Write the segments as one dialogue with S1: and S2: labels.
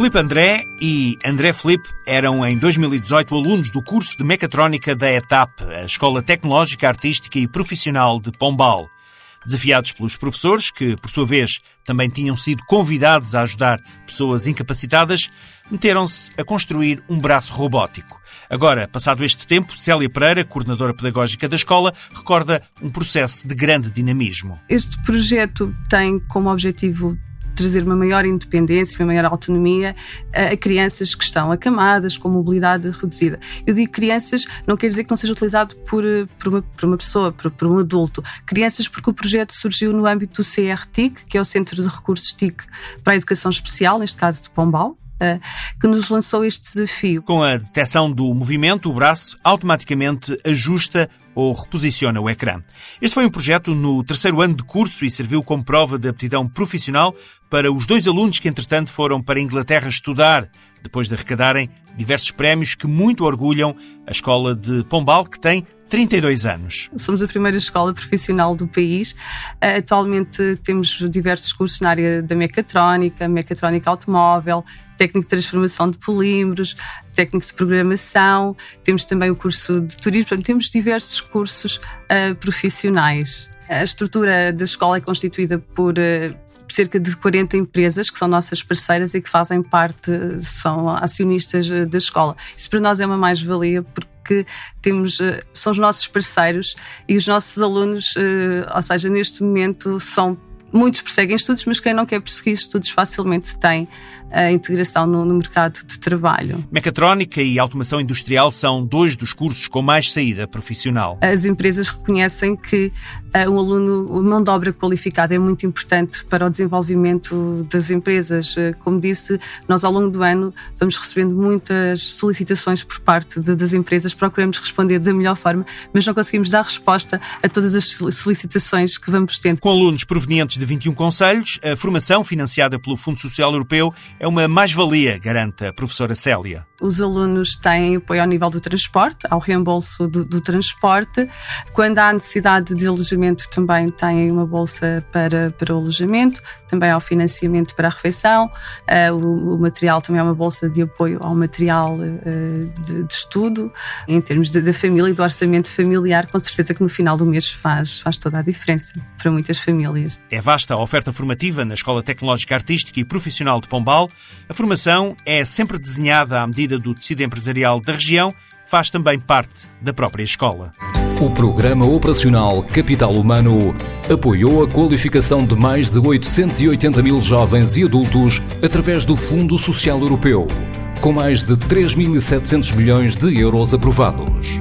S1: Filipe André e André Filipe eram em 2018 alunos do curso de Mecatrónica da ETAP, a Escola Tecnológica, Artística e Profissional de Pombal. Desafiados pelos professores, que por sua vez também tinham sido convidados a ajudar pessoas incapacitadas, meteram-se a construir um braço robótico. Agora, passado este tempo, Célia Pereira, coordenadora pedagógica da escola, recorda um processo de grande dinamismo.
S2: Este projeto tem como objetivo trazer uma maior independência, uma maior autonomia a, crianças que estão acamadas, com mobilidade reduzida. Eu digo crianças, não quer dizer que não seja utilizado por, por, uma, por uma pessoa, por, por, um adulto. Crianças, porque o projeto surgiu no âmbito do CRTIC, que é o Centro de Recursos TIC para a Educação Especial, neste caso de Pombal, que nos lançou este desafio.
S1: Com a detecção do movimento, o braço automaticamente ajusta ou reposiciona o ecrã. Este foi um projeto no terceiro ano de curso e serviu como prova de aptidão profissional para os dois alunos que, entretanto, foram para a Inglaterra estudar, depois de arrecadarem diversos prémios que muito orgulham a escola de Pombal, que tem 32 anos.
S2: Somos a primeira escola profissional do país. Uh, atualmente temos diversos cursos na área da mecatrónica, mecatrónica automóvel, técnico de transformação de polímeros, técnico de programação, temos também o curso de turismo, portanto, temos diversos cursos uh, profissionais. A estrutura da escola é constituída por uh, cerca de 40 empresas que são nossas parceiras e que fazem parte, são acionistas da escola. Isso para nós é uma mais-valia porque que temos, eh, são os nossos parceiros e os nossos alunos, eh, ou seja, neste momento são muitos perseguem estudos, mas quem não quer perseguir estudos facilmente tem a integração no, no, mercado de trabalho.
S1: Mecatrónica e automação industrial são dois dos cursos com mais saída profissional.
S2: As empresas reconhecem que uh, um aluno, a mão de obra qualificada é muito importante para o desenvolvimento das empresas. Uh, como disse, nós ao longo do ano vamos recebendo muitas solicitações por parte de, das empresas, procuramos responder da melhor forma, mas não conseguimos dar resposta a todas as solicitações que vamos tendo.
S1: Com alunos provenientes de 21 conselhos, a formação financiada pelo Fundo Social Europeu é uma mais-valia, garante a professora Célia.
S2: Os alunos têm apoio ao nível do transporte, ao reembolso do, do transporte. Quando há necessidade de alojamento, também têm uma bolsa para, para o alojamento, também ao financiamento para a refeição. Uh, o, o, material também é uma bolsa de apoio ao material uh, de, de, estudo. Em termos da família e do orçamento familiar, com certeza que no final do mês faz, faz toda a diferença para muitas famílias.
S1: É vasta a oferta formativa na Escola Tecnológica Artística e Profissional de Pombal a formação é sempre desenhada à medida do tecido empresarial da região, faz também parte da própria escola.
S3: O Programa Operacional Capital Humano apoiou a qualificação de mais de 880 mil jovens e adultos através do Fundo Social Europeu, com mais de 3.700 milhões de euros aprovados.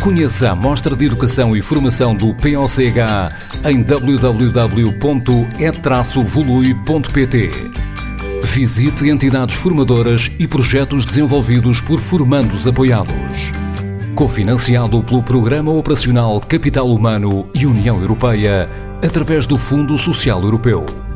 S3: Conheça a Mostra de Educação e Formação do POCH em www.e-volui.pt. Visite entidades formadoras e projetos desenvolvidos por formandos apoiados. Cofinanciado pelo Programa Operacional Capital Humano e União Europeia, através do Fundo Social Europeu.